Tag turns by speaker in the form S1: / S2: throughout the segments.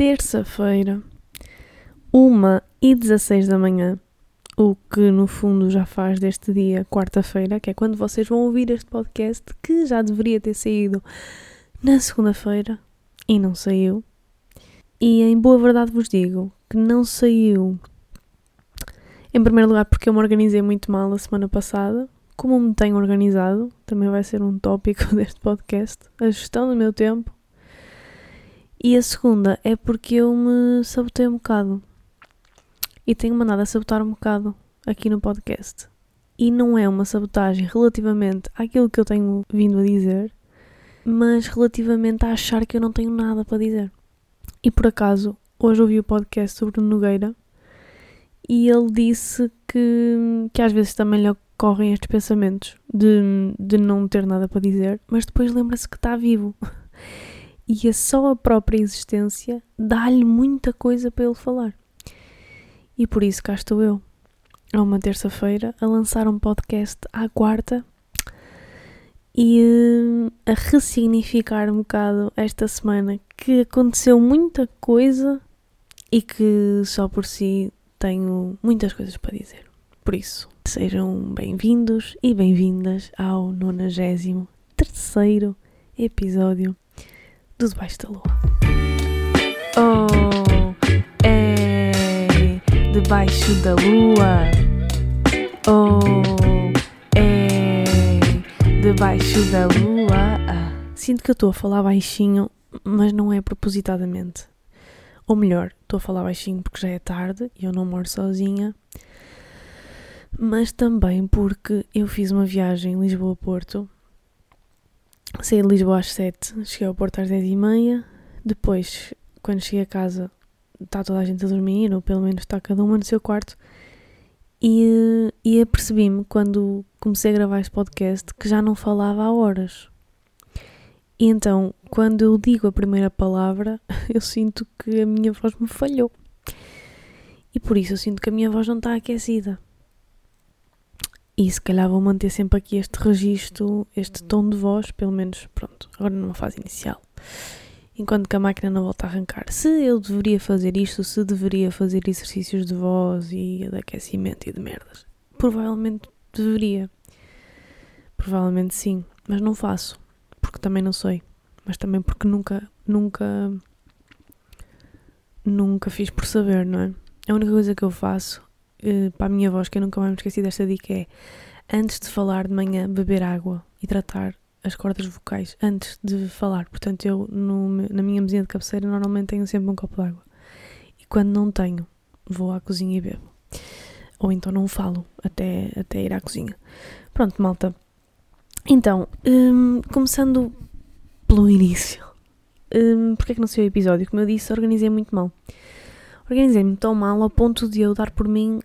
S1: terça-feira, 1 e 16 da manhã, o que no fundo já faz deste dia quarta-feira, que é quando vocês vão ouvir este podcast, que já deveria ter saído na segunda-feira e não saiu. E em boa verdade vos digo que não saiu, em primeiro lugar, porque eu me organizei muito mal a semana passada. Como me tenho organizado, também vai ser um tópico deste podcast, a gestão do meu tempo. E a segunda é porque eu me sabotei um bocado. E tenho mandado a sabotar um bocado aqui no podcast. E não é uma sabotagem relativamente àquilo que eu tenho vindo a dizer, mas relativamente a achar que eu não tenho nada para dizer. E por acaso, hoje ouvi o podcast sobre Nogueira e ele disse que, que às vezes também lhe ocorrem estes pensamentos de, de não ter nada para dizer, mas depois lembra-se que está vivo. E é só a própria existência dá-lhe muita coisa para ele falar. E por isso cá estou eu, a uma terça-feira, a lançar um podcast à quarta e uh, a ressignificar um bocado esta semana que aconteceu muita coisa e que só por si tenho muitas coisas para dizer. Por isso, sejam bem-vindos e bem-vindas ao 93 terceiro episódio do Debaixo da Lua. Oh, é debaixo da lua. Oh, é debaixo da lua. Ah, sinto que eu estou a falar baixinho, mas não é propositadamente. Ou melhor, estou a falar baixinho porque já é tarde e eu não moro sozinha. Mas também porque eu fiz uma viagem Lisboa-Porto Saí de Lisboa às 7, cheguei ao Porto às 10 e meia. Depois, quando cheguei a casa, está toda a gente a dormir, ou pelo menos está cada uma no seu quarto. E, e apercebi-me, quando comecei a gravar este podcast, que já não falava há horas. E então, quando eu digo a primeira palavra, eu sinto que a minha voz me falhou. E por isso eu sinto que a minha voz não está aquecida. E se calhar vou manter sempre aqui este registro, este tom de voz, pelo menos, pronto, agora numa fase inicial. Enquanto que a máquina não volta a arrancar. Se eu deveria fazer isto, se deveria fazer exercícios de voz e de aquecimento e de merdas. Provavelmente deveria. Provavelmente sim, mas não faço. Porque também não sei. Mas também porque nunca, nunca, nunca fiz por saber, não é? A única coisa que eu faço uh, para a minha voz, que eu nunca mais me esqueci desta dica, é antes de falar de manhã, beber água e tratar as cordas vocais antes de falar. Portanto, eu no, na minha mesinha de cabeceira normalmente tenho sempre um copo de água. E quando não tenho, vou à cozinha e bebo. Ou então não falo até, até ir à cozinha. Pronto, malta. Então, um, começando pelo início. Um, porque é que não sei o episódio? Como eu disse, organizei muito mal. Organizei-me tão mal ao ponto de eu dar por mim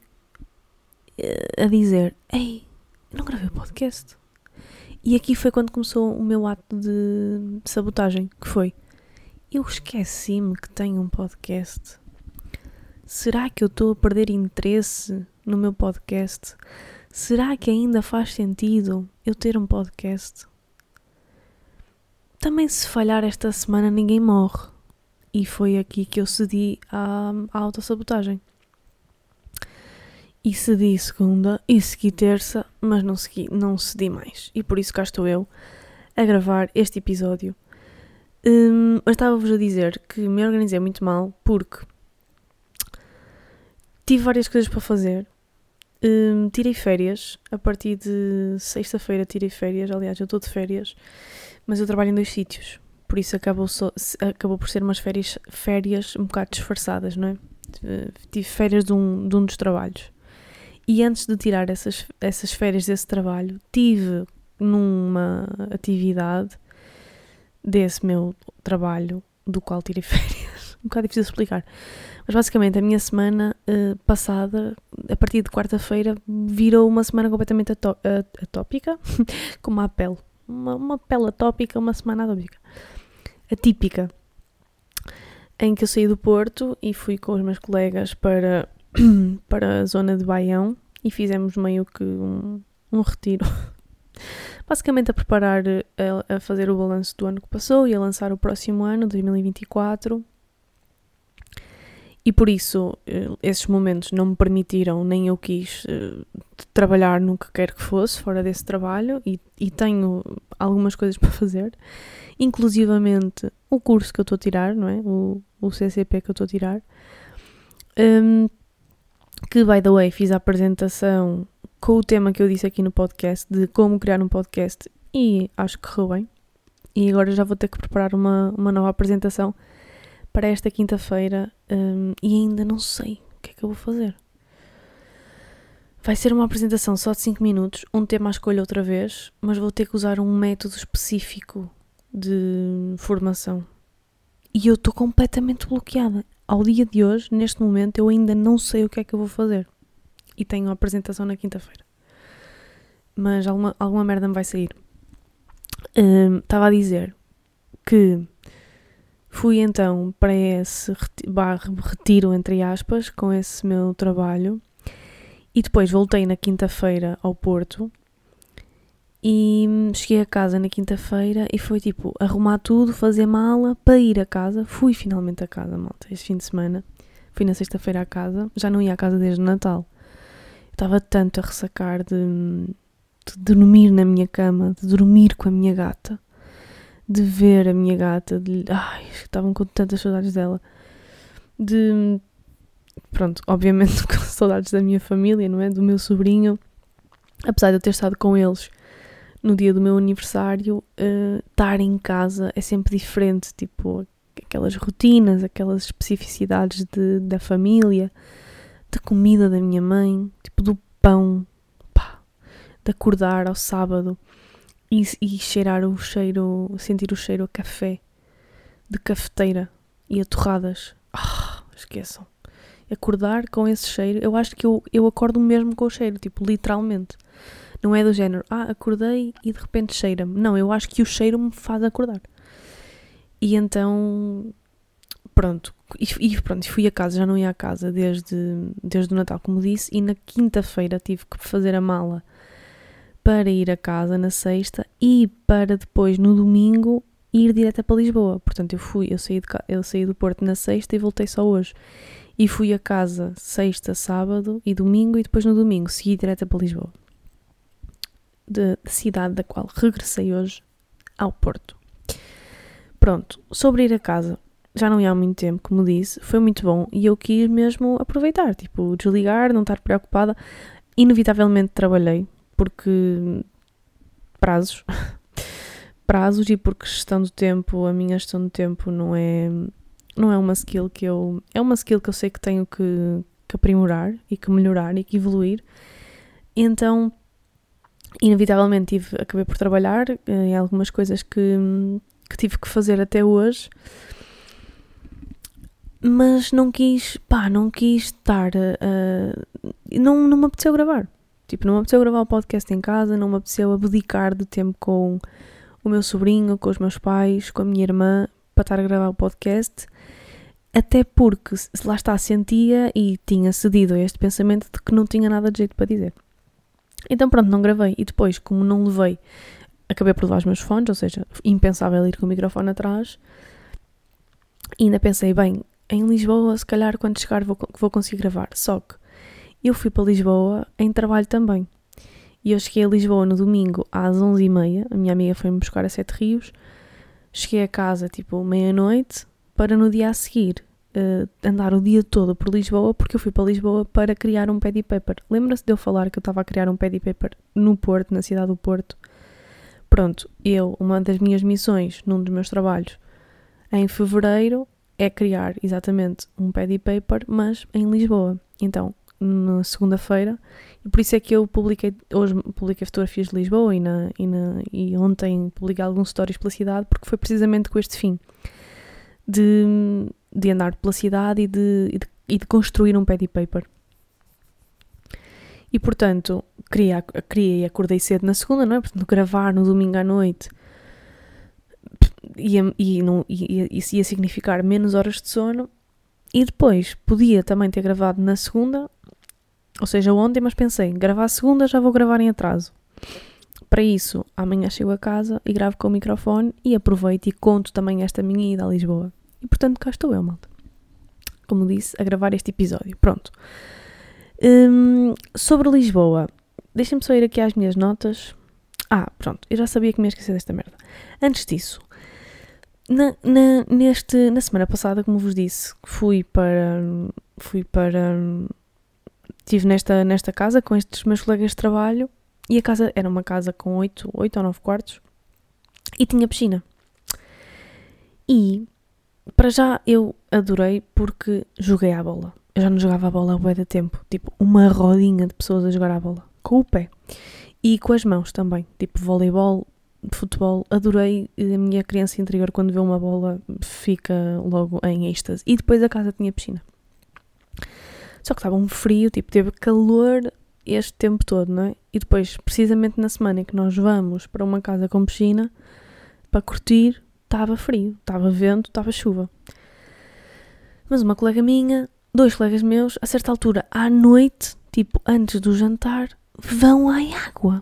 S1: a dizer: Ei, eu não gravei o podcast. E aqui foi quando começou o meu ato de sabotagem, que foi eu esqueci-me que tenho um podcast. Será que eu estou a perder interesse no meu podcast? Será que ainda faz sentido eu ter um podcast? Também se falhar esta semana ninguém morre. E foi aqui que eu cedi à, à autossabotagem. E cedi segunda e segui terça, mas não, segui, não cedi mais. E por isso cá estou eu a gravar este episódio. Um, eu estava-vos a dizer que me organizei muito mal porque tive várias coisas para fazer. Um, tirei férias. A partir de sexta-feira tirei férias. Aliás, eu estou de férias, mas eu trabalho em dois sítios. Por isso acabou, só, acabou por ser umas férias, férias um bocado disfarçadas, não é? Tive férias de um, de um dos trabalhos. E antes de tirar essas, essas férias desse trabalho, tive numa atividade desse meu trabalho, do qual tirei férias. um bocado difícil de explicar. Mas basicamente a minha semana uh, passada, a partir de quarta-feira, virou uma semana completamente ató atópica, com uma pele. Uma, uma pele atópica, uma semana atópica. Atípica. Em que eu saí do Porto e fui com os meus colegas para para a zona de Baião e fizemos meio que um, um retiro. Basicamente a preparar, a, a, fazer o balanço do ano que passou e a lançar o próximo ano, 2024. E por isso, eh, esses momentos não me permitiram, nem eu quis eh, trabalhar no que quer que fosse, fora desse trabalho, e, e tenho algumas coisas para fazer, inclusivamente o curso que eu estou a tirar, não é? O, o CCP que eu estou a tirar. Um, que, by the way, fiz a apresentação com o tema que eu disse aqui no podcast de como criar um podcast e acho que correu bem. E agora já vou ter que preparar uma, uma nova apresentação para esta quinta-feira um, e ainda não sei o que é que eu vou fazer. Vai ser uma apresentação só de 5 minutos, um tema à escolha outra vez, mas vou ter que usar um método específico de formação. E eu estou completamente bloqueada. Ao dia de hoje, neste momento, eu ainda não sei o que é que eu vou fazer. E tenho a apresentação na quinta-feira. Mas alguma, alguma merda me vai sair. Hum, estava um, a dizer que Fui então para esse retiro, entre aspas, com esse meu trabalho e depois voltei na quinta-feira ao Porto e cheguei a casa na quinta-feira e foi tipo arrumar tudo, fazer mala para ir a casa. Fui finalmente a casa, malta, este fim de semana. Fui na sexta-feira à casa, já não ia à casa desde o Natal. Estava tanto a ressacar de, de dormir na minha cama, de dormir com a minha gata de ver a minha gata, de, ai, estavam com tantas saudades dela, de, pronto, obviamente com saudades da minha família, não é? Do meu sobrinho, apesar de eu ter estado com eles no dia do meu aniversário, uh, estar em casa é sempre diferente, tipo, aquelas rotinas, aquelas especificidades de, da família, da comida da minha mãe, tipo, do pão, pá, de acordar ao sábado e, e cheirar o cheiro, sentir o cheiro a café, de cafeteira e a torradas. Ah, esqueçam. Acordar com esse cheiro, eu acho que eu, eu acordo mesmo com o cheiro, tipo, literalmente. Não é do género, ah, acordei e de repente cheira-me. Não, eu acho que o cheiro me faz acordar. E então, pronto. E, pronto, fui a casa, já não ia à casa desde, desde o Natal, como disse, e na quinta-feira tive que fazer a mala para ir a casa na sexta e para depois no domingo ir direto para Lisboa. Portanto, eu fui, eu saí, de, eu saí do Porto na sexta e voltei só hoje. E fui a casa sexta, sábado e domingo e depois no domingo segui direto para Lisboa. De, de cidade da qual regressei hoje ao Porto. Pronto, sobre ir a casa, já não ia há muito tempo, como disse, foi muito bom e eu quis mesmo aproveitar, tipo, desligar, não estar preocupada. Inevitavelmente trabalhei, porque prazos, prazos e porque gestão do tempo, a minha gestão do tempo não é não é uma skill que eu é uma skill que eu sei que tenho que, que aprimorar e que melhorar e que evoluir. Então, inevitavelmente tive, acabei por trabalhar eh, em algumas coisas que, que tive que fazer até hoje mas não quis, pá, não quis estar, uh, não, não me apeteceu gravar. Tipo, não me apeteceu gravar o podcast em casa, não me apeteceu abdicar de tempo com o meu sobrinho, com os meus pais, com a minha irmã, para estar a gravar o podcast. Até porque, lá está, sentia e tinha cedido a este pensamento de que não tinha nada de jeito para dizer. Então, pronto, não gravei. E depois, como não levei, acabei por levar os meus fones, ou seja, impensável ir com o microfone atrás. E ainda pensei, bem, em Lisboa, se calhar quando chegar vou, vou conseguir gravar. Só que eu fui para Lisboa em trabalho também. E eu cheguei a Lisboa no domingo às 11h30. A minha amiga foi-me buscar a Sete Rios. Cheguei a casa tipo meia-noite para no dia a seguir uh, andar o dia todo por Lisboa, porque eu fui para Lisboa para criar um paddy paper. Lembra-se de eu falar que eu estava a criar um paddy paper no Porto, na cidade do Porto? Pronto, eu, uma das minhas missões num dos meus trabalhos em fevereiro é criar exatamente um paddy paper, mas em Lisboa. Então, na segunda-feira e por isso é que eu publiquei hoje publiquei fotografias de Lisboa e, na, e, na, e ontem publiquei alguns stories pela cidade porque foi precisamente com este fim de, de andar pela cidade e de, e de, e de construir um paddy paper e portanto queria, queria e acordei cedo na segunda, não é? Portanto, gravar no domingo à noite ia, ia, ia, isso ia significar menos horas de sono e depois podia também ter gravado na segunda ou seja, ontem, mas pensei, gravar a segunda já vou gravar em atraso. Para isso, amanhã chego a casa e gravo com o microfone e aproveito e conto também esta minha ida a Lisboa. E portanto cá estou eu, malta. como disse, a gravar este episódio. Pronto. Hum, sobre Lisboa, deixem-me só ir aqui às minhas notas. Ah, pronto, eu já sabia que me ia esquecer desta merda. Antes disso, na, na, neste, na semana passada, como vos disse, fui para. Fui para. Estive nesta, nesta casa com estes meus colegas de trabalho e a casa era uma casa com 8, 8 ou 9 quartos e tinha piscina. E para já eu adorei porque joguei à bola. Eu já não jogava a bola há bué de tempo. Tipo, uma rodinha de pessoas a jogar à bola. Com o pé. E com as mãos também. Tipo, voleibol, futebol. Adorei. A minha criança interior, quando vê uma bola, fica logo em êxtase. E depois a casa tinha piscina. Só que estava um frio, tipo, teve calor este tempo todo, não é? E depois, precisamente na semana em que nós vamos para uma casa com piscina, para curtir, estava frio, estava vento, estava chuva. Mas uma colega minha, dois colegas meus, a certa altura, à noite, tipo antes do jantar, vão à água.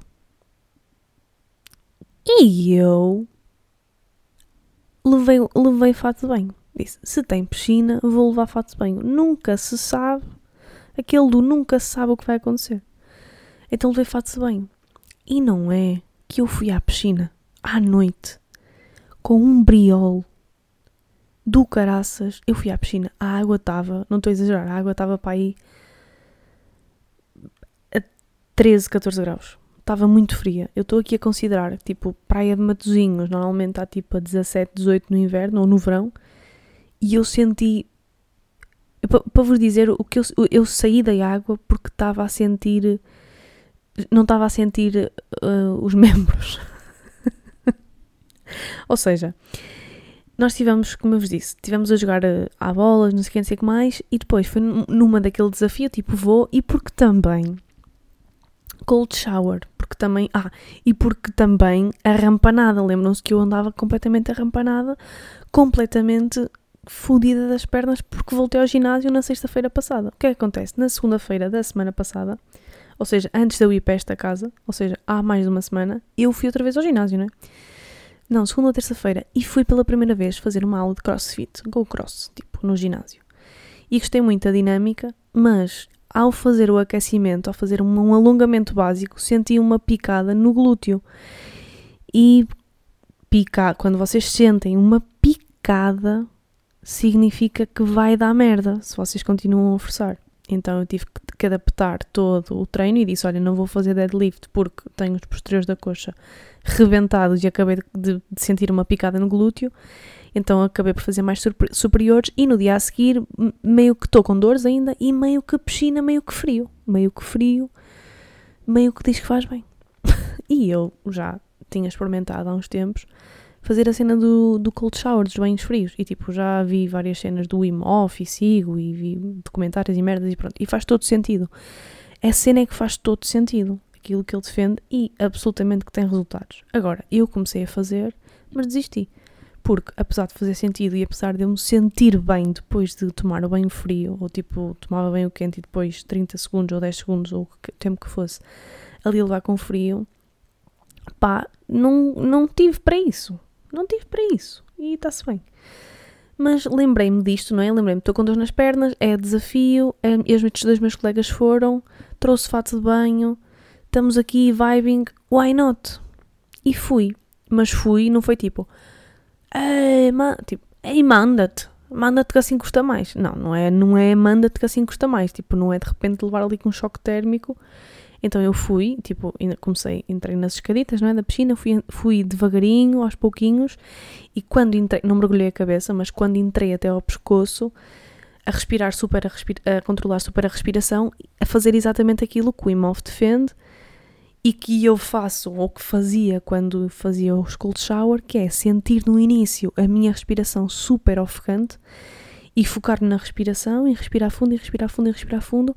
S1: E eu levei, levei fato de banho. Disse: se tem piscina, vou levar fato de banho. Nunca se sabe, aquele do nunca se sabe o que vai acontecer. Então levei fato de banho. E não é que eu fui à piscina à noite com um briol do caraças. Eu fui à piscina, a água estava, não estou a exagerar, a água estava para aí a 13, 14 graus. Estava muito fria. Eu estou aqui a considerar, tipo, praia de Matozinhos, normalmente está tipo a 17, 18 no inverno ou no verão, e eu senti. Para vos dizer, o que eu, eu saí da água porque estava a sentir. Não estava a sentir uh, os membros. Ou seja, nós tivemos, como eu vos disse, tivemos a jogar eh, à bola, não sei o que, não sei o que mais, e depois foi numa daquele desafio, tipo, vou, e porque também cold shower, porque também, ah, e porque também a rampanada, lembram-se que eu andava completamente arrampanada, completamente fodida das pernas porque voltei ao ginásio na sexta-feira passada. O que é que acontece? Na segunda-feira da semana passada, ou seja, antes de eu ir para esta casa, ou seja, há mais de uma semana, eu fui outra vez ao ginásio, não é? Não, segunda ou terça-feira. E fui pela primeira vez fazer uma aula de crossfit, go cross, tipo, no ginásio. E gostei muito da dinâmica, mas ao fazer o aquecimento, ao fazer um, alongamento básico, senti uma picada no glúteo. E picar, quando vocês sentem uma picada, significa que vai dar merda se vocês continuam a forçar. Então eu tive que adaptar todo o treino e disse: Olha, não vou fazer deadlift porque tenho os posteriores da coxa rebentados e acabei de, de sentir uma picada no glúteo. Então acabei por fazer mais superiores e no dia a seguir meio que estou com dores ainda e meio que piscina, meio que frio. Meio que frio, meio que diz que faz bem. e eu já tinha experimentado há uns tempos fazer a cena do, do cold shower, dos banhos frios. E tipo, já vi várias cenas do Wim Hof e sigo e vi documentários e merdas e pronto. E faz todo sentido. A cena é que faz todo sentido. Aquilo que ele defende e absolutamente que tem resultados. Agora, eu comecei a fazer, mas desisti. Porque, apesar de fazer sentido e apesar de eu me sentir bem depois de tomar o banho frio, ou tipo, tomava bem o quente e depois 30 segundos ou 10 segundos, ou o tempo que fosse, ali levar com frio, pá, não, não tive para isso. Não tive para isso. E está-se bem. Mas lembrei-me disto, não é? Lembrei-me, estou com dor nas pernas, é desafio, é, e os dois meus colegas foram, trouxe fato de banho, estamos aqui vibing, why not? E fui. Mas fui, não foi tipo, ei, ma tipo, ei manda-te, manda-te que assim custa mais. Não, não é, não é manda-te que assim custa mais. Tipo, não é de repente levar ali com um choque térmico então eu fui, tipo, comecei, entrei nas escaditas, não é, da piscina, fui, fui devagarinho, aos pouquinhos, e quando entrei, não mergulhei a cabeça, mas quando entrei até ao pescoço, a respirar super, a, a controlar super a respiração, a fazer exatamente aquilo que o Imhoff defende e que eu faço, ou que fazia quando fazia o cold shower, que é sentir no início a minha respiração super ofegante e focar na respiração, e respirar fundo, e respirar fundo, e respirar fundo,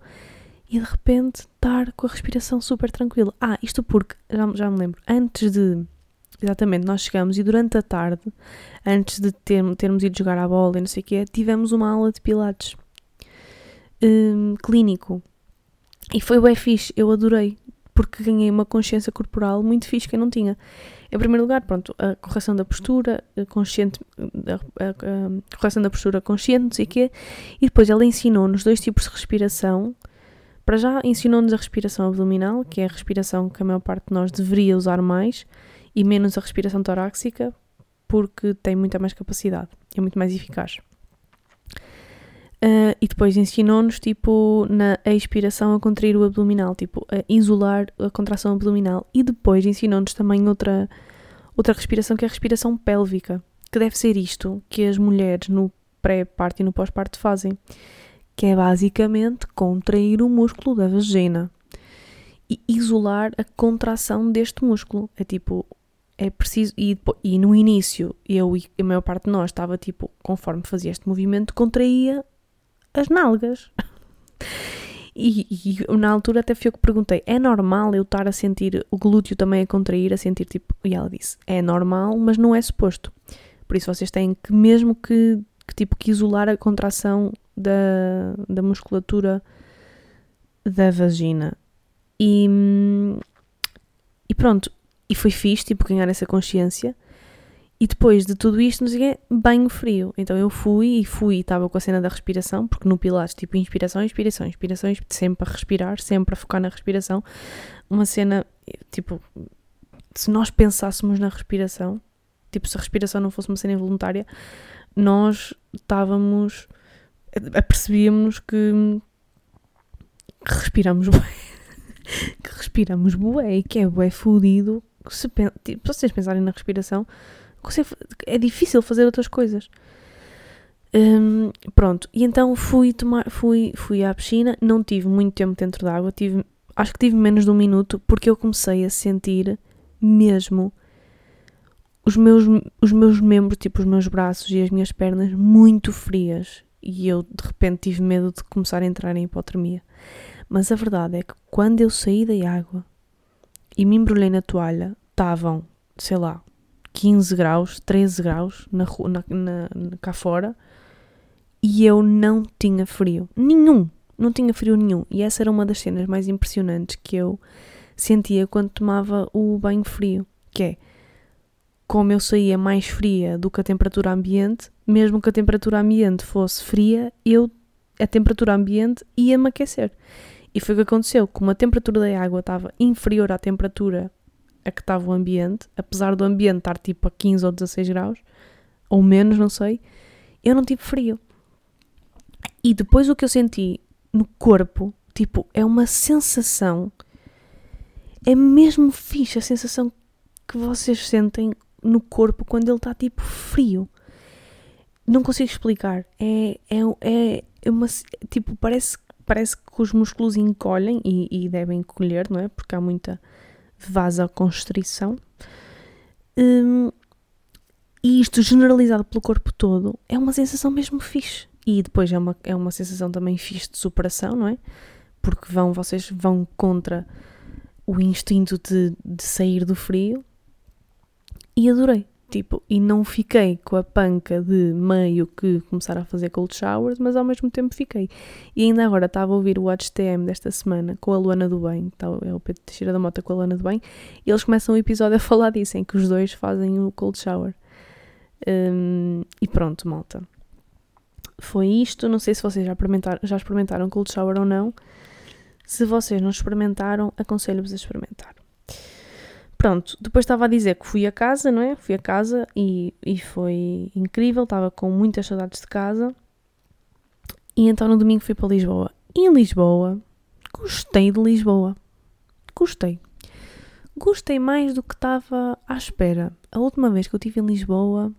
S1: e de repente estar com a respiração super tranquila. Ah, isto porque, já, já me lembro, antes de. Exatamente, nós chegamos e durante a tarde, antes de ter, termos ido jogar a bola e não sei o quê, tivemos uma aula de pilates um, clínico. E foi bem fixe, eu adorei, porque ganhei uma consciência corporal muito fixe que eu não tinha. Em primeiro lugar, pronto, a correção da postura consciente, a, a, a correção da postura consciente, não sei o quê, e depois ela ensinou-nos dois tipos de respiração. Para já ensinou-nos a respiração abdominal, que é a respiração que a maior parte de nós deveria usar mais, e menos a respiração torácica, porque tem muita mais capacidade, é muito mais eficaz. Uh, e depois ensinou-nos, tipo, na expiração a contrair o abdominal, tipo, a isolar a contração abdominal. E depois ensinou-nos também outra, outra respiração, que é a respiração pélvica, que deve ser isto que as mulheres no pré-parto e no pós-parto fazem, que é basicamente contrair o músculo da vagina e isolar a contração deste músculo. É tipo, é preciso. E, e no início, eu e a maior parte de nós estava tipo, conforme fazia este movimento, contraía as nalgas. E, e, na altura até fui eu que perguntei: é normal eu estar a sentir o glúteo também a contrair, a sentir tipo. E ela disse: é normal, mas não é suposto. Por isso vocês têm que, mesmo que, que tipo, que isolar a contração da, da musculatura da vagina. E, e pronto, e foi fixe, tipo, ganhar essa consciência. E depois de tudo isto, não sei banho frio. Então eu fui e fui estava com a cena da respiração, porque no Pilates, tipo, inspiração, inspiração, inspiração, sempre a respirar, sempre a focar na respiração. Uma cena, tipo, se nós pensássemos na respiração, tipo, se a respiração não fosse uma cena involuntária, nós estávamos, apercebíamos que, respiramos bué. que respiramos bué e que é bué fudido. Se, se vocês pensarem na respiração, é difícil fazer outras coisas. Um, pronto, e então fui, tomar, fui, fui à piscina, não tive muito tempo dentro da água, tive, acho que tive menos de um minuto, porque eu comecei a sentir mesmo os meus, os meus membros, tipo os meus braços e as minhas pernas, muito frias. E eu de repente tive medo de começar a entrar em hipotermia. Mas a verdade é que quando eu saí da água e me embrulhei na toalha, estavam, sei lá, 15 graus, 13 graus na, na, na, cá fora e eu não tinha frio. Nenhum. Não tinha frio nenhum. E essa era uma das cenas mais impressionantes que eu sentia quando tomava o banho frio. Que é, como eu saía mais fria do que a temperatura ambiente, mesmo que a temperatura ambiente fosse fria, eu, a temperatura ambiente ia-me aquecer. E foi o que aconteceu. Como a temperatura da água estava inferior à temperatura a que estava o ambiente, apesar do ambiente estar tipo a 15 ou 16 graus, ou menos, não sei, eu não tive frio. E depois o que eu senti no corpo, tipo, é uma sensação, é mesmo fixe a sensação que vocês sentem no corpo quando ele está tipo frio. Não consigo explicar. É, é, é uma. Tipo, parece, parece que os músculos encolhem e, e devem encolher, não é? Porque há muita vasoconstrição. Hum, e isto generalizado pelo corpo todo é uma sensação mesmo fixe. E depois é uma, é uma sensação também fixe de superação, não é? Porque vão, vocês vão contra o instinto de, de sair do frio. E adorei. Tipo, e não fiquei com a panca de meio que começar a fazer cold showers, mas ao mesmo tempo fiquei. E ainda agora estava a ouvir o HTM desta semana com a Luana do Bem, tá, é o Pedro Teixeira da Mota com a Luana do Bem, e eles começam o episódio a falar disso, em que os dois fazem o cold shower. Um, e pronto, malta. Foi isto. Não sei se vocês já experimentaram, já experimentaram cold shower ou não. Se vocês não experimentaram, aconselho-vos a experimentar. Pronto, depois estava a dizer que fui a casa, não é? Fui a casa e, e foi incrível, estava com muitas saudades de casa. E então no domingo fui para Lisboa. E em Lisboa, gostei de Lisboa. Gostei. Gostei mais do que estava à espera. A última vez que eu estive em Lisboa,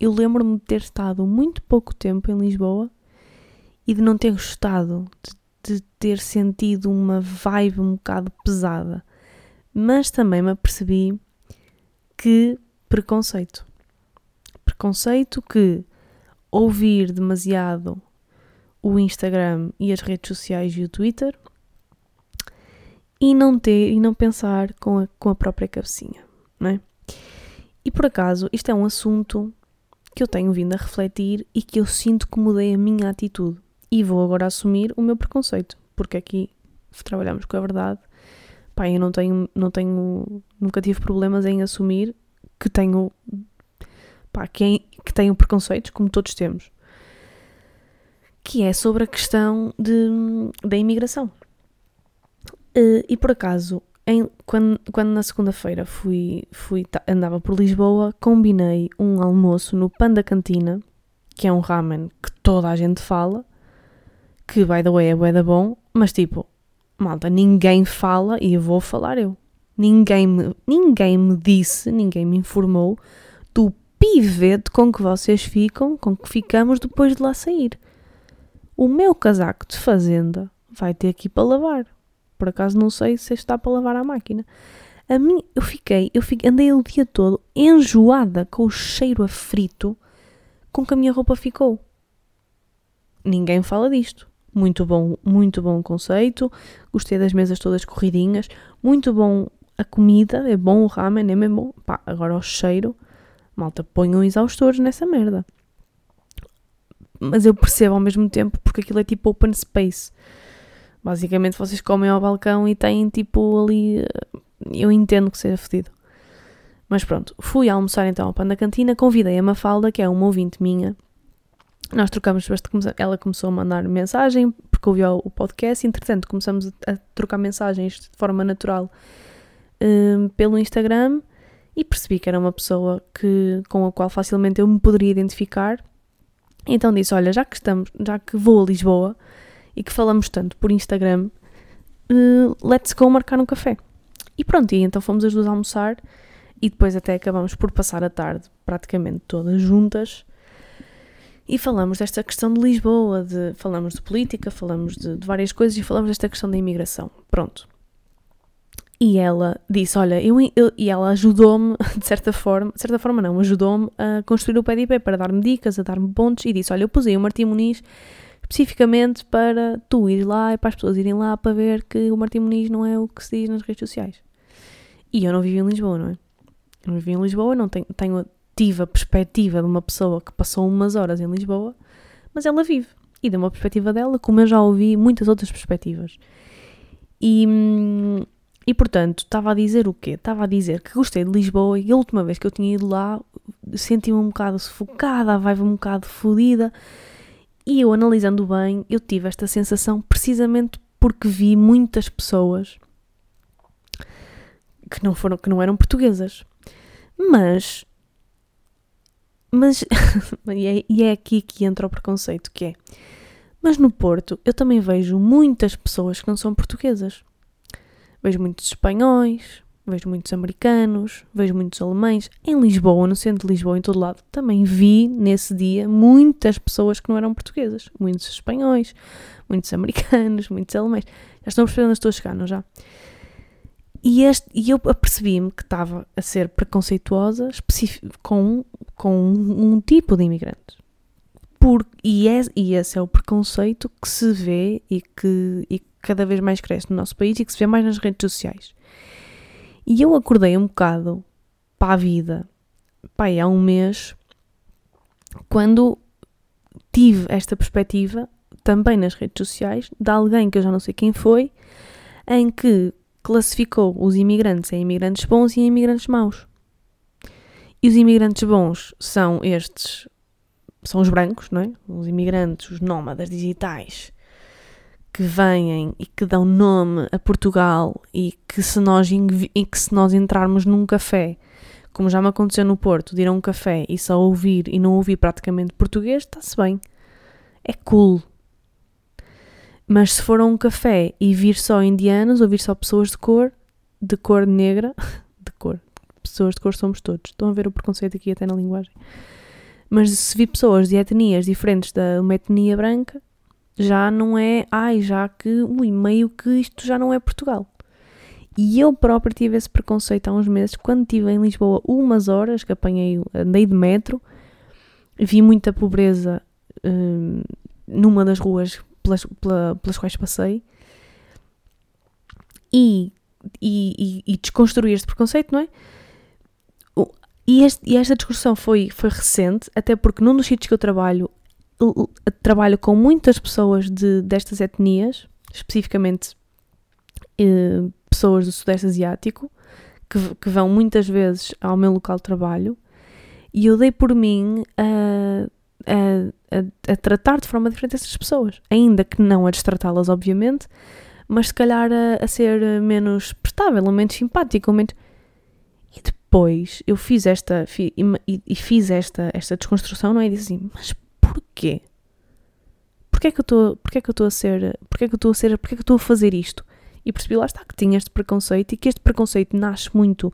S1: eu lembro-me de ter estado muito pouco tempo em Lisboa e de não ter gostado, de, de ter sentido uma vibe um bocado pesada mas também me apercebi que preconceito. Preconceito que ouvir demasiado o Instagram e as redes sociais e o Twitter e não ter e não pensar com a, com a própria cabecinha, não é? E por acaso, isto é um assunto que eu tenho vindo a refletir e que eu sinto que mudei a minha atitude. E vou agora assumir o meu preconceito, porque aqui trabalhamos com a verdade Pá, eu não tenho, não tenho, nunca tive problemas em assumir que tenho, pá, que, que tenho preconceitos, como todos temos, que é sobre a questão de, da imigração. Uh, e por acaso, em, quando, quando na segunda-feira fui, fui, andava por Lisboa, combinei um almoço no Panda Cantina, que é um ramen que toda a gente fala, que by the way é bué da bom, mas tipo, malta, ninguém fala e eu vou falar eu. Ninguém me, ninguém me disse, ninguém me informou do pivete com que vocês ficam, com que ficamos depois de lá sair. O meu casaco de fazenda vai ter aqui para lavar. Por acaso não sei se está para lavar a máquina. A mim, eu fiquei, eu fiquei, andei o dia todo enjoada com o cheiro a frito com que a minha roupa ficou. Ninguém fala disto. Muito bom, muito bom conceito. Gostei das mesas todas corridinhas. Muito bom a comida, é bom o ramen, é mesmo bom. Pá, agora o cheiro, malta, ponham exaustores nessa merda. Mas eu percebo ao mesmo tempo porque aquilo é tipo open space. Basicamente vocês comem ao balcão e têm tipo ali. Eu entendo que seja fedido. Mas pronto, fui almoçar então ao Panda Cantina, convidei a Mafalda, que é uma ouvinte minha. Nós trocamos ela começou a mandar mensagem, porque ouviu o podcast, entretanto começamos a trocar mensagens de forma natural um, pelo Instagram e percebi que era uma pessoa que, com a qual facilmente eu me poderia identificar. Então disse: Olha, já que estamos, já que vou a Lisboa e que falamos tanto por Instagram, uh, let's go marcar um café. E pronto, e então fomos as duas almoçar e depois até acabamos por passar a tarde praticamente todas juntas e falamos desta questão de Lisboa, de, falamos de política, falamos de, de várias coisas e falamos desta questão da imigração. Pronto. E ela disse: Olha, eu, eu e ela ajudou-me, de certa forma, de certa forma não, ajudou-me a construir o PDP para dar-me dicas, a dar-me pontos e disse: Olha, eu pusei o Martim Muniz especificamente para tu ir lá e para as pessoas irem lá para ver que o Martim Muniz não é o que se diz nas redes sociais. E eu não vivi em Lisboa, não é? Eu não vivi em Lisboa, não tenho, tenho tive a perspectiva de uma pessoa que passou umas horas em Lisboa, mas ela vive. E de uma perspectiva dela, como eu já ouvi muitas outras perspectivas. E, hum, e portanto, estava a dizer o quê? Estava a dizer que gostei de Lisboa e a última vez que eu tinha ido lá senti-me um bocado sufocada, a vibe um bocado fodida. E eu, analisando bem, eu tive esta sensação precisamente porque vi muitas pessoas que não, foram, que não eram portuguesas. Mas. Mas. e, é, e é aqui que entra o preconceito, que é. Mas no Porto eu também vejo muitas pessoas que não são portuguesas. Vejo muitos espanhóis, vejo muitos americanos, vejo muitos alemães. Em Lisboa, no centro de Lisboa, em todo lado, também vi nesse dia muitas pessoas que não eram portuguesas. Muitos espanhóis, muitos americanos, muitos alemães. Já estão percebendo onde estou a chegar, não já? E, este, e eu apercebi-me que estava a ser preconceituosa com, com um, um tipo de imigrante. Por, e, é, e esse é o preconceito que se vê e que, e cada vez mais cresce no nosso país e que se vê mais nas redes sociais. E eu acordei um bocado para a vida, pai, há um mês, quando tive esta perspectiva, também nas redes sociais, de alguém que eu já não sei quem foi, em que classificou os imigrantes em imigrantes bons e em imigrantes maus. E os imigrantes bons são estes, são os brancos, não é? Os imigrantes, os nómadas digitais, que vêm e que dão nome a Portugal e que se nós, e que se nós entrarmos num café, como já me aconteceu no Porto, de ir a um café e só ouvir e não ouvir praticamente português, está-se bem. É cool. Mas se for a um café e vir só indianos ou vir só pessoas de cor, de cor negra, de cor, pessoas de cor somos todos. Estão a ver o preconceito aqui até na linguagem. Mas se vir pessoas de etnias diferentes da uma etnia branca, já não é, ai, já que, ui, meio que isto já não é Portugal. E eu própria tive esse preconceito há uns meses, quando estive em Lisboa umas horas, que apanhei, andei de metro, vi muita pobreza hum, numa das ruas pelas, pela, pelas quais passei, e, e, e, desconstruir este preconceito, não é? E, este, e esta discussão foi, foi recente, até porque num dos sítios que eu trabalho, trabalho com muitas pessoas de, destas etnias, especificamente eh, pessoas do Sudeste Asiático, que, que vão muitas vezes ao meu local de trabalho e eu dei por mim a, a, a, a tratar de forma diferente essas pessoas, ainda que não a destratá-las, obviamente, mas se calhar a, a ser menos prestável, menos simpático, menos... E depois eu fiz esta, e, e, fiz esta, esta desconstrução, não é? E disse assim, mas porquê? Porquê é que eu estou, é que estou a ser, porquê é que eu estou a ser, porquê é que eu estou a fazer isto? E percebi lá está que tinha este preconceito e que este preconceito nasce muito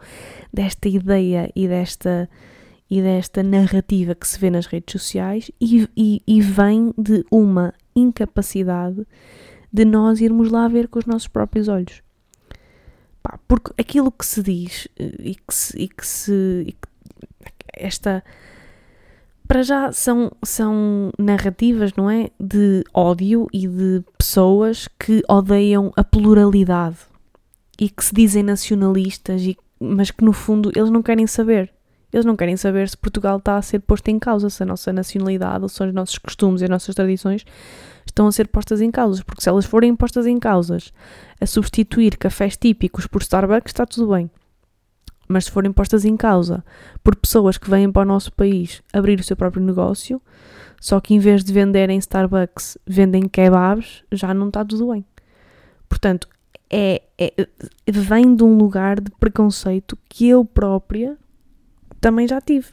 S1: desta ideia e desta e desta narrativa que se vê nas redes sociais e, e, e vem de uma incapacidade de nós irmos lá ver com os nossos próprios olhos. Pá, porque aquilo que se diz eh, e que se, e que se e que esta para já são, são narrativas, não é? De ódio e de pessoas que odeiam a pluralidade e que se dizem nacionalistas, e, mas que no fundo eles não querem saber. Eles não querem saber se Portugal está a ser posto em causa, se a nossa nacionalidade, ou se os nossos costumes e as nossas tradições estão a ser postas em causa. Porque se elas forem postas em causas a substituir cafés típicos por Starbucks, está tudo bem. Mas se forem postas em causa por pessoas que vêm para o nosso país abrir o seu próprio negócio, só que em vez de venderem Starbucks, vendem kebabs, já não está tudo bem. Portanto, é, é, vem de um lugar de preconceito que eu própria também já tive.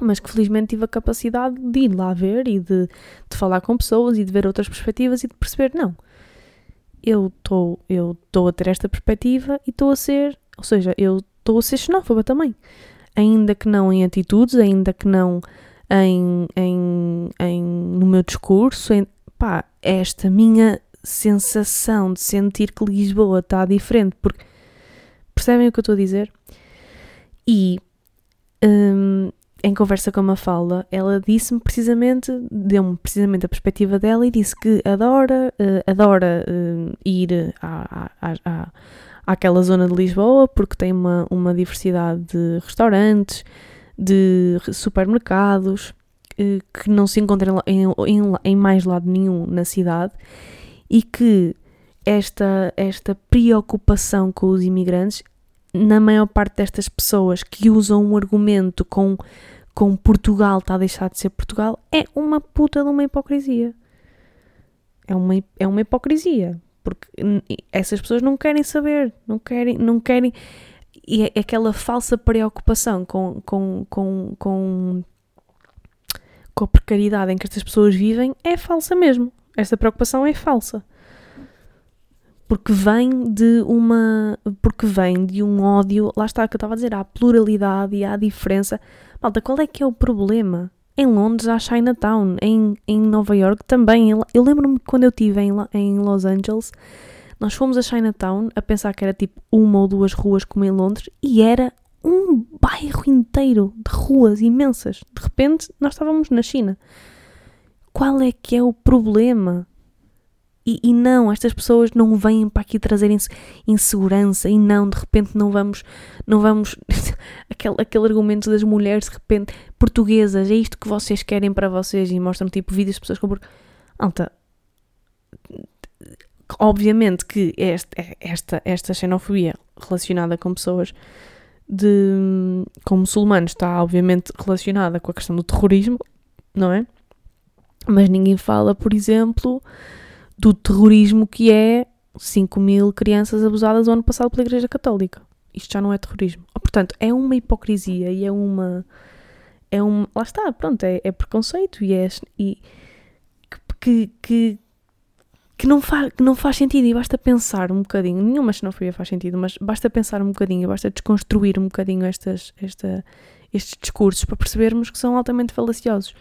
S1: Mas que felizmente tive a capacidade de ir lá ver e de, de falar com pessoas e de ver outras perspectivas e de perceber, não, eu estou eu a ter esta perspectiva e estou a ser, ou seja, eu estou a ser xenófoba também. Ainda que não em atitudes, ainda que não em, em, em no meu discurso, em, pá, esta minha sensação de sentir que Lisboa está diferente, porque percebem o que eu estou a dizer? E um, em conversa com a Mafalda, ela disse-me precisamente, deu-me precisamente a perspectiva dela e disse que adora, uh, adora uh, ir à, à, à, àquela zona de Lisboa porque tem uma, uma diversidade de restaurantes, de supermercados uh, que não se encontra em, em, em mais lado nenhum na cidade e que esta, esta preocupação com os imigrantes na maior parte destas pessoas que usam um argumento com, com Portugal está a deixar de ser Portugal é uma puta de uma hipocrisia. É uma, é uma hipocrisia. Porque essas pessoas não querem saber, não querem, não querem. E é aquela falsa preocupação com, com, com, com, com a precariedade em que estas pessoas vivem é falsa mesmo. Esta preocupação é falsa porque vem de uma porque vem de um ódio, lá está o que eu estava a dizer, há pluralidade e há diferença. Malta, qual é que é o problema? Em Londres há Chinatown, em, em Nova York também. Eu lembro-me quando eu estive em, em Los Angeles, nós fomos a Chinatown a pensar que era tipo uma ou duas ruas como em Londres e era um bairro inteiro de ruas imensas. De repente nós estávamos na China. Qual é que é o problema? E, e, não, estas pessoas não vêm para aqui trazer insegurança e não, de repente não vamos, não vamos, aquele, aquele argumento das mulheres de repente portuguesas, é isto que vocês querem para vocês e mostram tipo vídeos de pessoas com alta. Obviamente que esta, esta, esta xenofobia relacionada com pessoas de, com muçulmanos está obviamente relacionada com a questão do terrorismo, não é? Mas ninguém fala, por exemplo, do terrorismo que é 5 mil crianças abusadas o ano passado pela Igreja Católica. Isto já não é terrorismo. Oh, portanto, é uma hipocrisia e é uma. É um, lá está, pronto, é, é preconceito e é. E, que, que, que, não faz, que não faz sentido e basta pensar um bocadinho. Nenhuma xenofobia faz sentido, mas basta pensar um bocadinho, basta desconstruir um bocadinho estas, esta, estes discursos para percebermos que são altamente falaciosos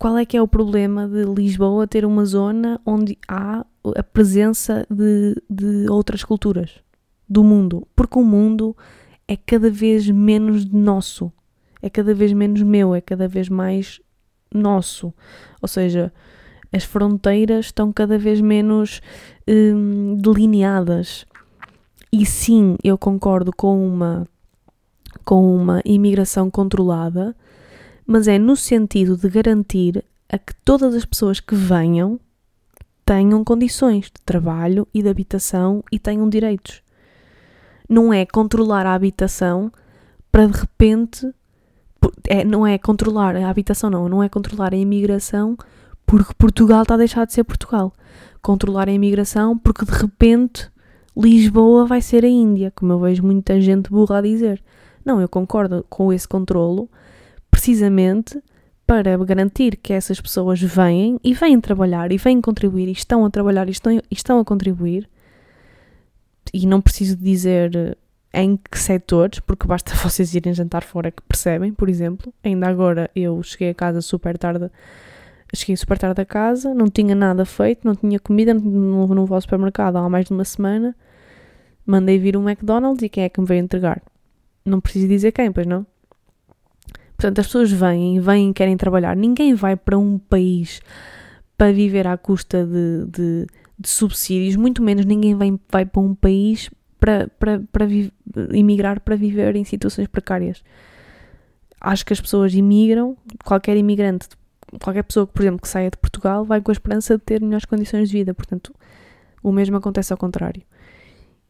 S1: qual é que é o problema de Lisboa ter uma zona onde há a presença de, de outras culturas do mundo? Porque o mundo é cada vez menos nosso, é cada vez menos meu, é cada vez mais nosso. Ou seja, as fronteiras estão cada vez menos hum, delineadas. E sim, eu concordo com uma, com uma imigração controlada, mas é no sentido de garantir a que todas as pessoas que venham tenham condições de trabalho e de habitação e tenham direitos. não é controlar a habitação para de repente. É, não é controlar a habitação, não, não é controlar a imigração porque Portugal está a deixar de ser Portugal. Controlar a imigração porque de repente Lisboa vai ser a Índia, como eu vejo muita gente burra a dizer. Não, eu concordo com esse controlo, precisamente para garantir que essas pessoas vêm e vêm trabalhar e vêm contribuir e estão a trabalhar e estão, e estão a contribuir. E não preciso dizer eh, em que setores, porque basta vocês irem jantar fora que percebem, por exemplo. Ainda agora eu cheguei a casa super tarde, cheguei super tarde a casa, não tinha nada feito, não tinha comida, não, vou ao supermercado há mais de uma semana. Mandei vir um McDonald's e quem é que me veio entregar? Não preciso dizer quem, pois não? Portanto, as pessoas vêm, vêm e querem trabalhar. Ninguém vai para um país para viver à custa de, de, de subsídios, muito menos ninguém vem, vai para um país para, para, para emigrar para viver em situações precárias. Acho que as pessoas imigram, qualquer imigrante, qualquer pessoa, por exemplo, que saia de Portugal, vai com a esperança de ter melhores condições de vida. Portanto, o mesmo acontece ao contrário.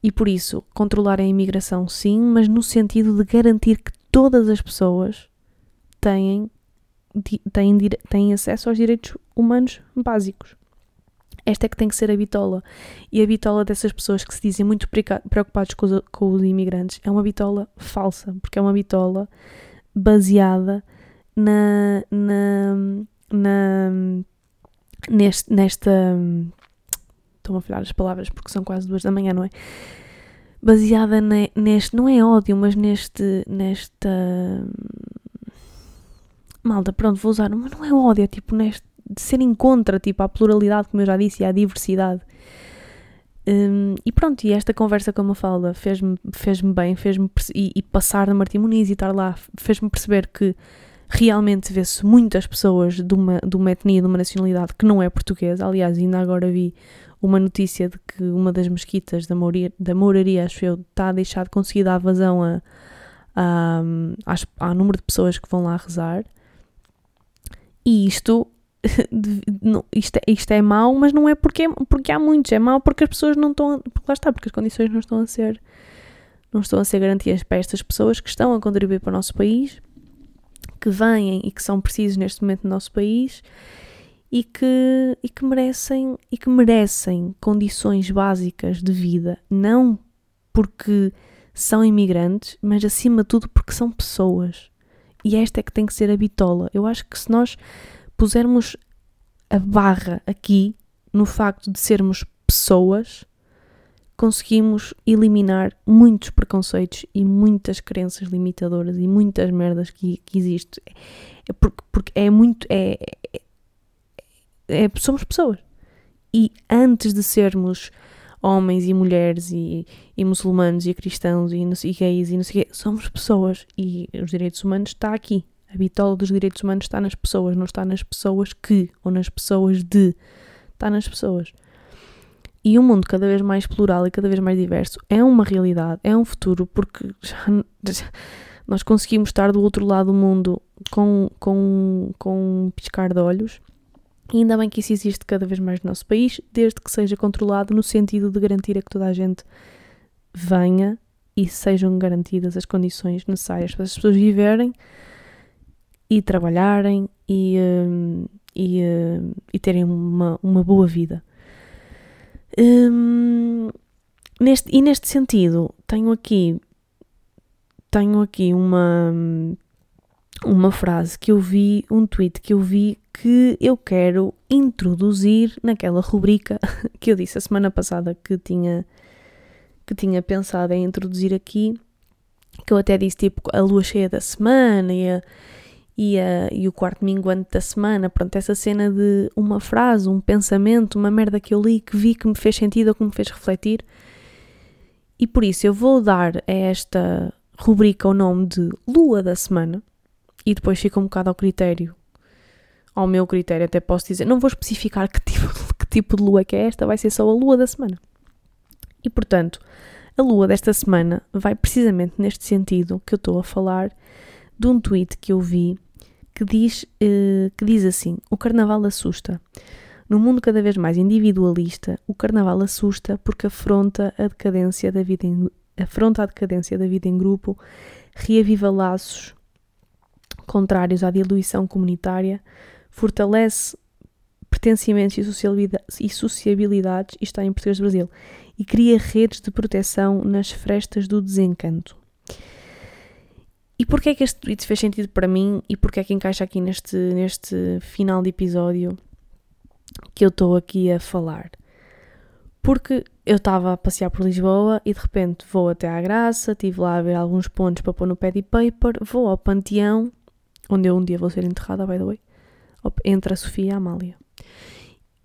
S1: E por isso, controlar a imigração, sim, mas no sentido de garantir que todas as pessoas têm, têm, têm acesso aos direitos humanos básicos. Esta é que tem que ser a bitola. E a bitola dessas pessoas que se dizem muito preocupados com os, com os imigrantes é uma bitola falsa, porque é uma bitola baseada na, na, na neste, nesta. Estou-me a falhar as palavras porque são quase duas da manhã, não é? Baseada ne, neste. Não é ódio, mas neste. Nesta malta, pronto, vou usar, mas não é ódio, é tipo neste, de ser em contra, tipo, à pluralidade, como eu já disse, e à diversidade. Um, e pronto, e esta conversa com a Mafalda fez-me fez bem, fez-me e, e, passar na Martim Muniz e estar lá fez-me perceber que realmente vê-se muitas pessoas de uma, de uma etnia, de uma nacionalidade que não é portuguesa. Aliás, ainda agora vi uma notícia de que uma das mesquitas da, Mouraria, da Mouraria, acho eu, está a deixar de conseguir dar vazão a, a, a, ao número de pessoas que vão lá rezar. E isto, isto, é, isto é mau, mas não é porque, porque há muitos, é mau porque as pessoas não estão, porque lá está, porque as condições não estão a ser, não estão a ser garantidas para estas pessoas que estão a contribuir para o nosso país, que vêm e que são precisos neste momento no nosso país e que, e que merecem e que merecem condições básicas de vida, não porque são imigrantes, mas acima de tudo porque são pessoas. E esta é que tem que ser a bitola. Eu acho que se nós pusermos a barra aqui no facto de sermos pessoas, conseguimos eliminar muitos preconceitos e muitas crenças limitadoras e muitas merdas que, que existem. É porque, porque é muito. É, é, é, somos pessoas. E antes de sermos homens e mulheres e, e muçulmanos e cristãos e, e gays e não sei o quê. Somos pessoas e os direitos humanos está aqui. A bitola dos direitos humanos está nas pessoas, não está nas pessoas que ou nas pessoas de. Está nas pessoas. E um mundo cada vez mais plural e cada vez mais diverso é uma realidade, é um futuro, porque já, já, nós conseguimos estar do outro lado do mundo com, com, com um piscar de olhos e ainda bem que isso existe cada vez mais no nosso país, desde que seja controlado no sentido de garantir a que toda a gente venha e sejam garantidas as condições necessárias para as pessoas viverem e trabalharem e, um, e, um, e, terem uma, uma boa vida. Um, neste, e neste sentido, tenho aqui tenho aqui uma uma frase que eu vi, um tweet que eu vi que eu quero introduzir naquela rubrica que eu disse a semana passada que tinha que tinha pensado em introduzir aqui, que eu até disse tipo a lua cheia da semana e, a, e, a, e o quarto minguante da semana, pronto, essa cena de uma frase, um pensamento, uma merda que eu li, que vi que me fez sentido ou que me fez refletir. E por isso eu vou dar a esta rubrica o nome de Lua da Semana, e depois fica um bocado ao critério, ao meu critério, até posso dizer, não vou especificar que tipo, que tipo de lua que é esta, vai ser só a lua da semana. E portanto, a lua desta semana vai precisamente neste sentido que eu estou a falar de um tweet que eu vi que diz, uh, que diz assim: O carnaval assusta. No mundo cada vez mais individualista, o carnaval assusta porque afronta a decadência da vida, afronta a decadência da vida em grupo, reaviva laços contrários à diluição comunitária, fortalece pertencimentos e sociabilidades, e está em português do Brasil, e cria redes de proteção nas frestas do desencanto. E porquê é que este tweet fez sentido para mim e porquê é que encaixa aqui neste, neste final de episódio que eu estou aqui a falar? Porque eu estava a passear por Lisboa e de repente vou até à Graça, estive lá a ver alguns pontos para pôr no pad paper, vou ao Panteão, onde eu um dia vou ser enterrada, by the way, entre a Sofia e a Amália.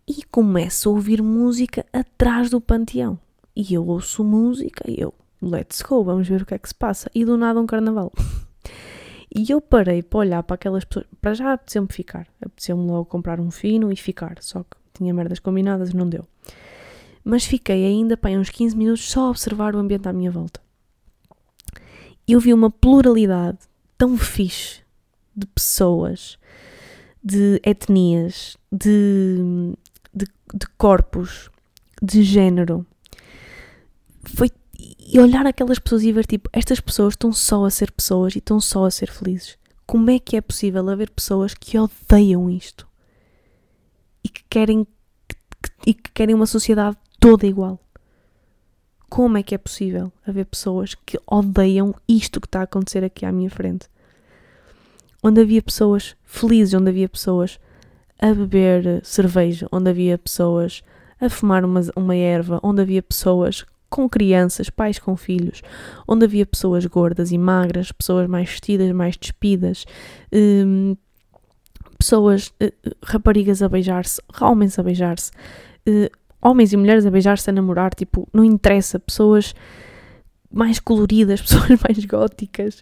S1: E começo a ouvir música atrás do Panteão. E eu ouço música e eu, let's go, vamos ver o que é que se passa. E do nada um carnaval. E eu parei para olhar para aquelas pessoas. Para já apeteceu-me ficar. Apeteceu-me logo comprar um fino e ficar. Só que tinha merdas combinadas não deu. Mas fiquei ainda para uns 15 minutos só a observar o ambiente à minha volta. Eu vi uma pluralidade tão fixe de pessoas, de etnias, de, de, de corpos, de género. Foi e olhar aquelas pessoas e ver tipo, estas pessoas estão só a ser pessoas e estão só a ser felizes. Como é que é possível haver pessoas que odeiam isto e que querem e que querem uma sociedade toda igual? Como é que é possível haver pessoas que odeiam isto que está a acontecer aqui à minha frente? Onde havia pessoas felizes, onde havia pessoas a beber cerveja, onde havia pessoas a fumar uma, uma erva, onde havia pessoas com crianças, pais com filhos, onde havia pessoas gordas e magras, pessoas mais vestidas, mais despidas, um, pessoas, uh, raparigas a beijar-se, homens a beijar-se, uh, homens e mulheres a beijar-se, a namorar, tipo, não interessa, pessoas mais coloridas, pessoas mais góticas,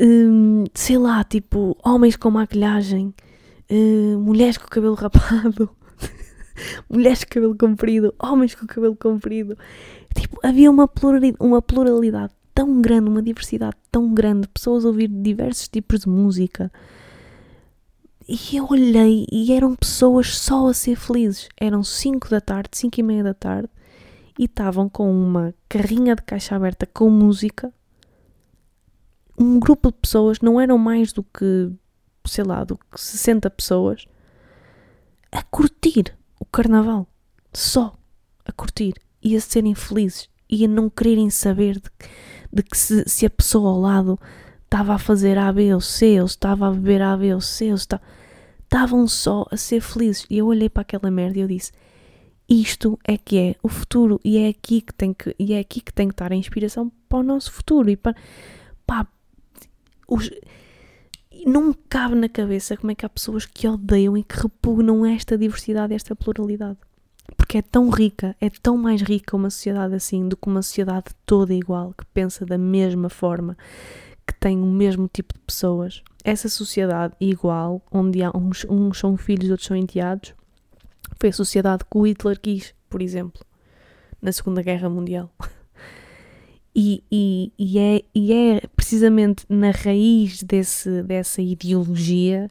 S1: um, sei lá, tipo, homens com maquilhagem, uh, mulheres com cabelo rapado, mulheres com cabelo comprido, homens com cabelo comprido. Tipo, havia uma pluralidade, uma pluralidade tão grande, uma diversidade tão grande, pessoas a ouvir diversos tipos de música. E eu olhei e eram pessoas só a ser felizes. Eram 5 da tarde, 5 e meia da tarde, e estavam com uma carrinha de caixa aberta com música. Um grupo de pessoas, não eram mais do que, sei lá, do que 60 pessoas, a curtir o carnaval. Só a curtir e a serem felizes e a não quererem saber de, de que se, se, a pessoa ao lado estava a fazer A, B ou C, ou estava a beber A, B ou C, ou está... estavam só a ser felizes. E eu olhei para aquela merda e eu disse: isto é que é o futuro e é aqui que tem que e é aqui que tem que estar a inspiração para o nosso futuro e para pá, os, não me cabe na cabeça como é que há pessoas que odeiam e que repugnam esta diversidade, esta pluralidade. Porque é tão rica, é tão mais rica uma sociedade assim do que uma sociedade toda igual, que pensa da mesma forma, que tem o mesmo tipo de pessoas. Essa sociedade igual, onde há uns, uns são filhos, outros são enteados, foi a sociedade que o Hitler quis, por exemplo, na Segunda Guerra Mundial. E, e, e, é, e é precisamente na raiz desse, dessa ideologia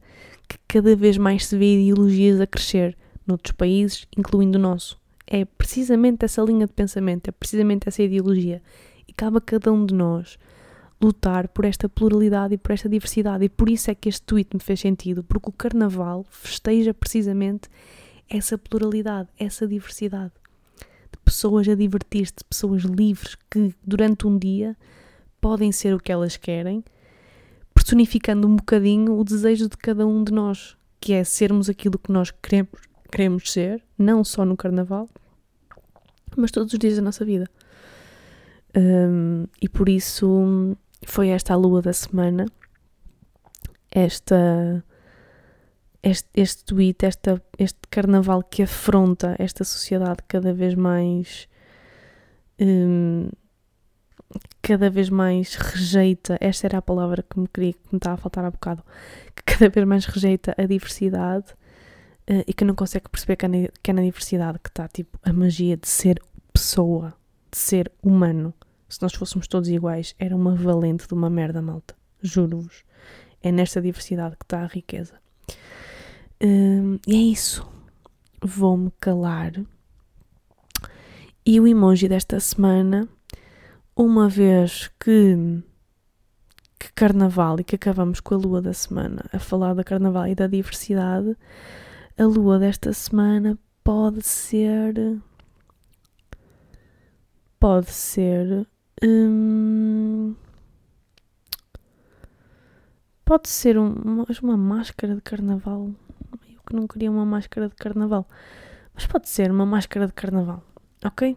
S1: que cada vez mais se vê ideologias a crescer noutros países, incluindo o nosso. É precisamente essa linha de pensamento, é precisamente essa ideologia. E cabe a cada um de nós lutar por esta pluralidade e por esta diversidade. E por isso é que este tweet me fez sentido, porque o Carnaval festeja precisamente essa pluralidade, essa diversidade pessoas a divertir-se, pessoas livres que durante um dia podem ser o que elas querem, personificando um bocadinho o desejo de cada um de nós, que é sermos aquilo que nós queremos, queremos ser, não só no Carnaval, mas todos os dias da nossa vida. Um, e por isso foi esta a lua da semana, esta este, este tweet, esta, este carnaval que afronta esta sociedade cada vez mais. Hum, cada vez mais rejeita, esta era a palavra que me queria, que me estava a faltar há bocado, que cada vez mais rejeita a diversidade uh, e que não consegue perceber que é, na, que é na diversidade que está tipo a magia de ser pessoa, de ser humano. Se nós fôssemos todos iguais, era uma valente de uma merda malta. Juro-vos. É nesta diversidade que está a riqueza. Hum, e é isso. Vou-me calar. E o emoji desta semana, uma vez que, que carnaval e que acabamos com a lua da semana a falar da carnaval e da diversidade, a lua desta semana pode ser. Pode ser. Hum, pode ser uma, uma máscara de carnaval. Eu que não queria uma máscara de carnaval. Mas pode ser uma máscara de carnaval, ok?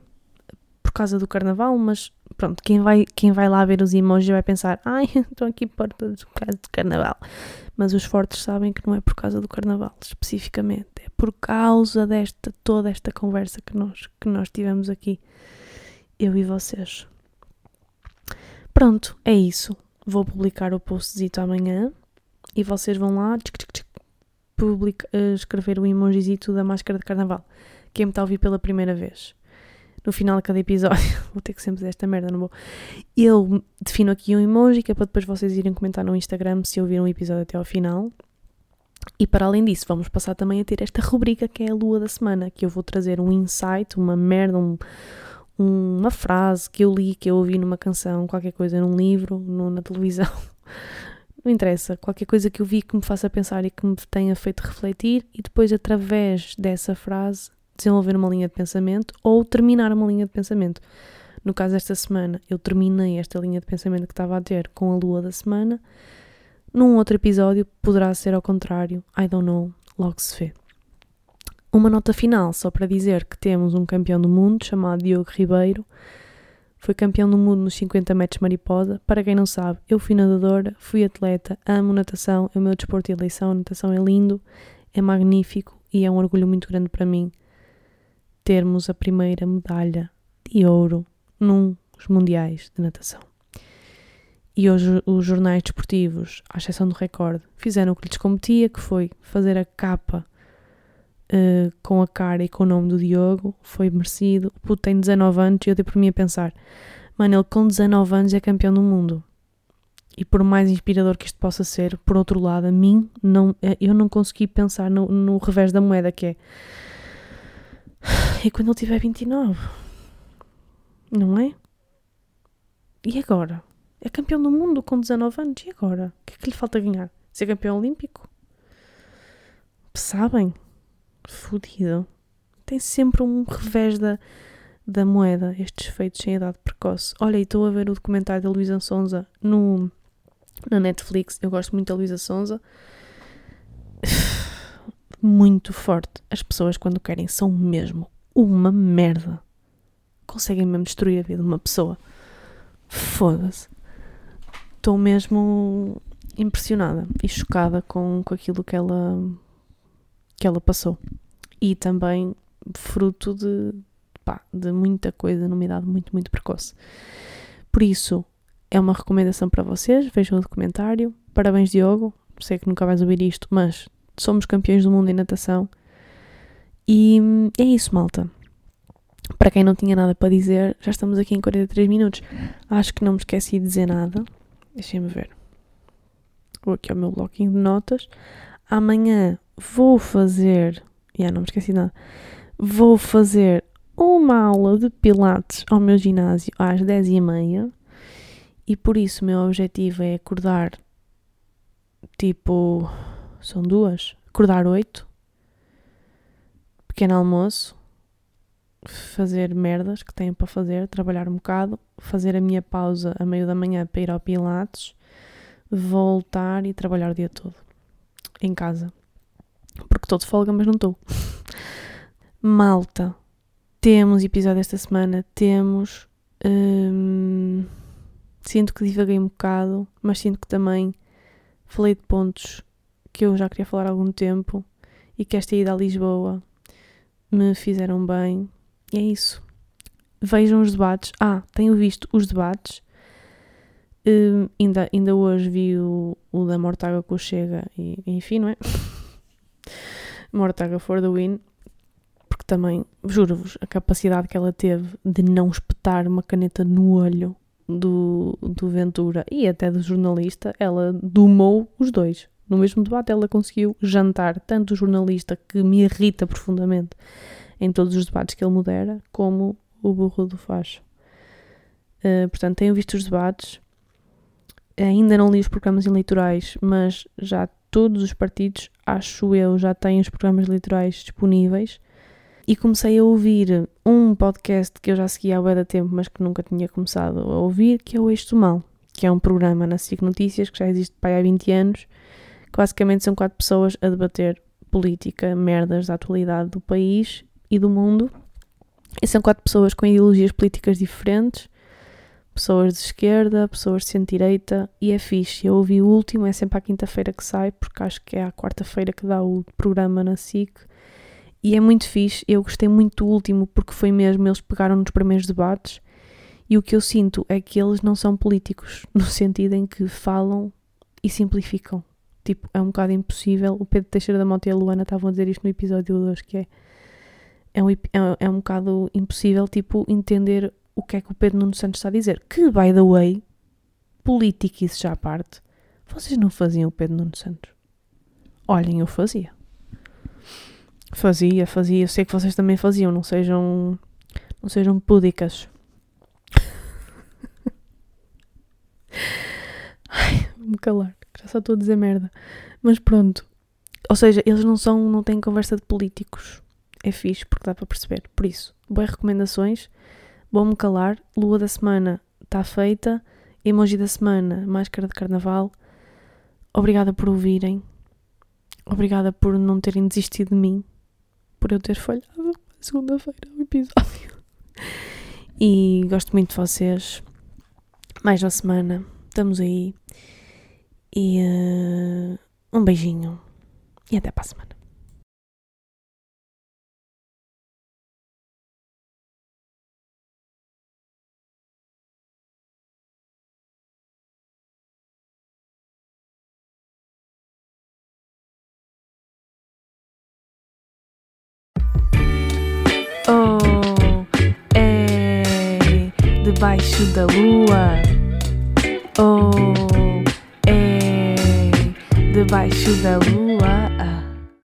S1: Por causa do carnaval, mas pronto, quem vai, quem vai lá ver os emojis vai pensar: ai, estou aqui por causa do carnaval. Mas os fortes sabem que não é por causa do carnaval, especificamente. É por causa desta, toda esta conversa que nós, que nós tivemos aqui, eu e vocês. Pronto, é isso. Vou publicar o postzito amanhã e vocês vão lá tchic, tchic, tchic, publica, uh, escrever o emojizito da máscara de carnaval. Quem me está a ouvir pela primeira vez. No final de cada episódio, vou ter que sempre dizer esta merda, não vou. Eu defino aqui um emoji que é para depois vocês irem comentar no Instagram se ouviram o episódio até ao final. E para além disso, vamos passar também a ter esta rubrica que é a lua da semana, que eu vou trazer um insight, uma merda, um, uma frase que eu li, que eu ouvi numa canção, qualquer coisa num livro, no, na televisão, não interessa, qualquer coisa que eu vi que me faça pensar e que me tenha feito refletir e depois através dessa frase desenvolver uma linha de pensamento ou terminar uma linha de pensamento. No caso desta semana, eu terminei esta linha de pensamento que estava a ter com a lua da semana. Num outro episódio poderá ser ao contrário, I don't know, logo se vê. Uma nota final, só para dizer que temos um campeão do mundo chamado Diogo Ribeiro, foi campeão do mundo nos 50 metros mariposa. Para quem não sabe, eu fui nadadora, fui atleta, amo natação, é o meu desporto de eleição. Natação é lindo, é magnífico e é um orgulho muito grande para mim termos a primeira medalha de ouro nos mundiais de natação. E hoje os jornais desportivos, à exceção do recorde, fizeram o que lhes competia, que foi fazer a capa uh, com a cara e com o nome do Diogo, foi merecido. O puto tem 19 anos e eu dei por mim a pensar: mano, ele com 19 anos é campeão do mundo. E por mais inspirador que isto possa ser, por outro lado, a mim, não, eh, eu não consegui pensar no, no revés da moeda, que é. E quando ele tiver 29? Não é? E agora? É campeão do mundo com 19 anos. E agora? O que é que lhe falta ganhar? Ser campeão olímpico? Sabem? Fudido. Tem sempre um revés da, da moeda, estes feitos sem idade precoce. Olha, e estou a ver o documentário da Luísa Sonza no, na Netflix. Eu gosto muito da Luísa Sonza. Muito forte. As pessoas, quando querem, são mesmo uma merda. Conseguem mesmo destruir a vida de uma pessoa. Foda-se. Estou mesmo impressionada e chocada com, com aquilo que ela que ela passou. E também fruto de, pá, de muita coisa numa idade muito, muito precoce. Por isso, é uma recomendação para vocês. Vejam o documentário. Parabéns, Diogo. Sei que nunca vais ouvir isto, mas somos campeões do mundo em natação. E é isso, malta. Para quem não tinha nada para dizer, já estamos aqui em 43 minutos. Acho que não me esqueci de dizer nada. Deixem-me ver. Vou aqui ao meu bloquinho de notas. Amanhã vou fazer. Já não me esqueci nada. Vou fazer uma aula de Pilates ao meu ginásio às 10h30. E por isso o meu objetivo é acordar tipo. São duas. Acordar 8. Pequeno almoço. Fazer merdas que tenho para fazer. Trabalhar um bocado. Fazer a minha pausa a meio da manhã para ir ao Pilates. Voltar e trabalhar o dia todo. Em casa. Porque estou de folga, mas não estou. Malta. Temos episódio esta semana. Temos. Hum, sinto que divaguei um bocado, mas sinto que também falei de pontos que eu já queria falar há algum tempo e que esta ida a Lisboa me fizeram bem. E é isso. Vejam os debates. Ah, tenho visto os debates. Uh, ainda, ainda hoje vi o, o da Mortaga com o Chega e enfim, não é? Mortaga for the win. Porque também, juro-vos, a capacidade que ela teve de não espetar uma caneta no olho do, do Ventura e até do jornalista, ela domou os dois. No mesmo debate, ela conseguiu jantar tanto o jornalista, que me irrita profundamente em todos os debates que ele modera, como o burro do facho. Uh, portanto, tenho visto os debates. Ainda não li os programas eleitorais, mas já todos os partidos, acho eu, já têm os programas eleitorais disponíveis. E comecei a ouvir um podcast que eu já seguia há bem tempo, mas que nunca tinha começado a ouvir, que é o Eixo do Mal, que é um programa na SIC Notícias que já existe há 20 anos, que basicamente são quatro pessoas a debater política, merdas da atualidade do país e do mundo. E são quatro pessoas com ideologias políticas diferentes, pessoas de esquerda, pessoas de centro-direita, e é fixe. Eu ouvi o último, é sempre à quinta-feira que sai, porque acho que é à quarta-feira que dá o programa na SIC. E é muito fixe. Eu gostei muito do último, porque foi mesmo, eles pegaram nos primeiros debates. E o que eu sinto é que eles não são políticos, no sentido em que falam e simplificam. Tipo, é um bocado impossível. O Pedro Teixeira da Mota e a Luana estavam a dizer isto no episódio 2, que é é um, é, é um bocado impossível, tipo, entender o que é que o Pedro Nuno Santos está a dizer. Que, by the way, política isso já à parte, vocês não faziam o Pedro Nuno Santos? Olhem, eu fazia. Fazia, fazia. Eu sei que vocês também faziam, não sejam, não sejam púdicas. Ai, vou-me calar já só estou a dizer merda. Mas pronto. Ou seja, eles não são, não têm conversa de políticos. É fixe, porque dá para perceber. Por isso, boas recomendações. Vou-me calar. Lua da semana está feita. Emoji da semana, máscara de carnaval. Obrigada por ouvirem. Obrigada por não terem desistido de mim. Por eu ter falhado segunda-feira o episódio. E gosto muito de vocês. Mais uma semana. Estamos aí. E uh, um beijinho e até para a semana. Oh, é debaixo da lua. Oh debaixo da lua.